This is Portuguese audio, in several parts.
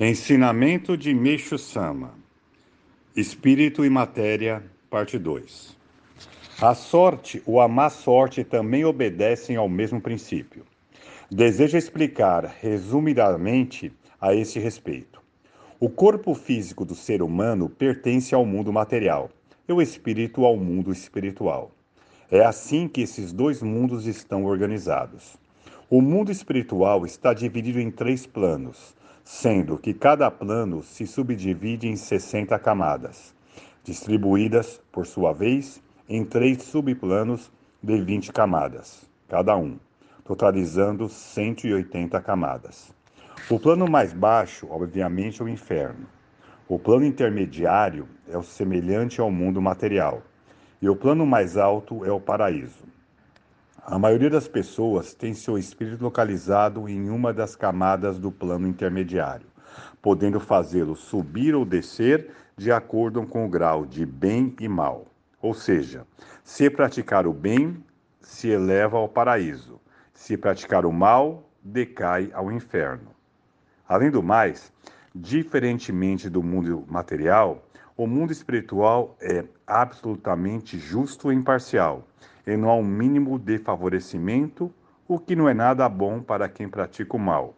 Ensinamento de Meixo Sama Espírito e Matéria, parte 2 A sorte ou a má sorte também obedecem ao mesmo princípio. Desejo explicar resumidamente a esse respeito. O corpo físico do ser humano pertence ao mundo material e o espírito ao mundo espiritual. É assim que esses dois mundos estão organizados. O mundo espiritual está dividido em três planos sendo que cada plano se subdivide em 60 camadas, distribuídas, por sua vez, em três subplanos de 20 camadas, cada um, totalizando 180 camadas. O plano mais baixo, obviamente, é o inferno. O plano intermediário é o semelhante ao mundo material, e o plano mais alto é o paraíso. A maioria das pessoas tem seu espírito localizado em uma das camadas do plano intermediário, podendo fazê-lo subir ou descer de acordo com o grau de bem e mal. Ou seja, se praticar o bem, se eleva ao paraíso, se praticar o mal, decai ao inferno. Além do mais, diferentemente do mundo material, o mundo espiritual é absolutamente justo e imparcial e não há um mínimo de favorecimento, o que não é nada bom para quem pratica o mal.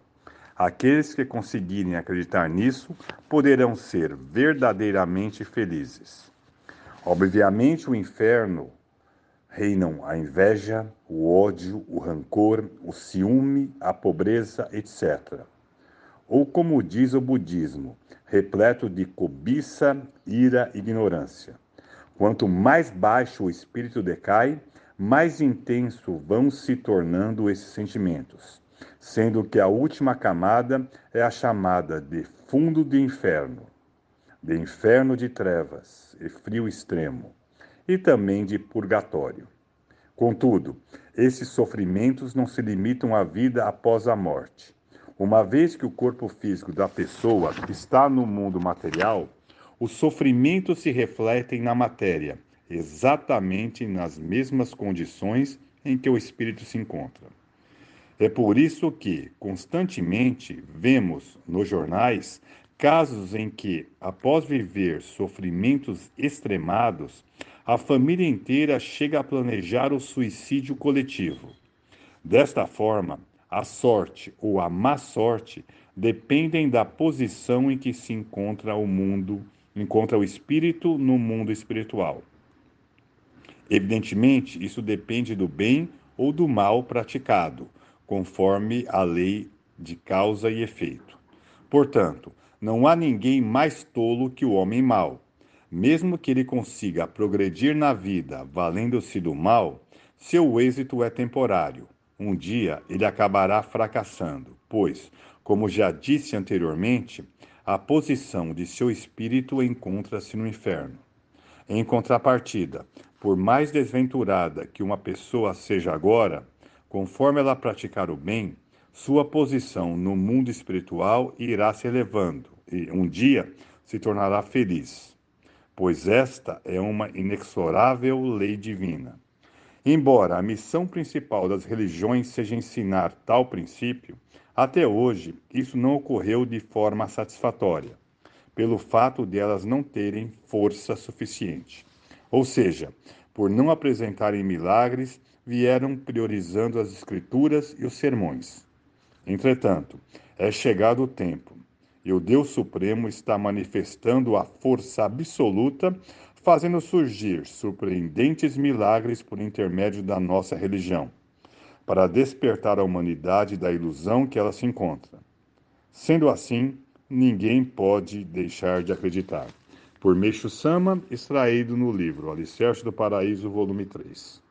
Aqueles que conseguirem acreditar nisso poderão ser verdadeiramente felizes. Obviamente, o inferno reinam a inveja, o ódio, o rancor, o ciúme, a pobreza, etc. Ou como diz o budismo, repleto de cobiça, ira e ignorância. Quanto mais baixo o espírito decai, mais intenso vão se tornando esses sentimentos, sendo que a última camada é a chamada de fundo de inferno, de inferno de trevas e frio extremo, e também de purgatório. Contudo, esses sofrimentos não se limitam à vida após a morte. Uma vez que o corpo físico da pessoa está no mundo material, os sofrimentos se refletem na matéria exatamente nas mesmas condições em que o espírito se encontra. É por isso que, constantemente, vemos nos jornais casos em que, após viver sofrimentos extremados, a família inteira chega a planejar o suicídio coletivo. Desta forma, a sorte ou a má sorte dependem da posição em que se encontra o mundo, encontra o espírito no mundo espiritual. Evidentemente, isso depende do bem ou do mal praticado, conforme a lei de causa e efeito. Portanto, não há ninguém mais tolo que o homem mau. Mesmo que ele consiga progredir na vida valendo-se do mal, seu êxito é temporário. Um dia ele acabará fracassando, pois, como já disse anteriormente, a posição de seu espírito encontra-se no inferno. Em contrapartida, por mais desventurada que uma pessoa seja agora, conforme ela praticar o bem, sua posição no mundo espiritual irá se elevando e um dia se tornará feliz, pois esta é uma inexorável lei divina. Embora a missão principal das religiões seja ensinar tal princípio, até hoje isso não ocorreu de forma satisfatória, pelo fato de elas não terem força suficiente. Ou seja, por não apresentarem milagres, vieram priorizando as Escrituras e os sermões. Entretanto, é chegado o tempo, e o Deus Supremo está manifestando a força absoluta, fazendo surgir surpreendentes milagres por intermédio da nossa religião, para despertar a humanidade da ilusão que ela se encontra. Sendo assim, ninguém pode deixar de acreditar por Meixo Sama, extraído no livro Alicerce do Paraíso, volume 3.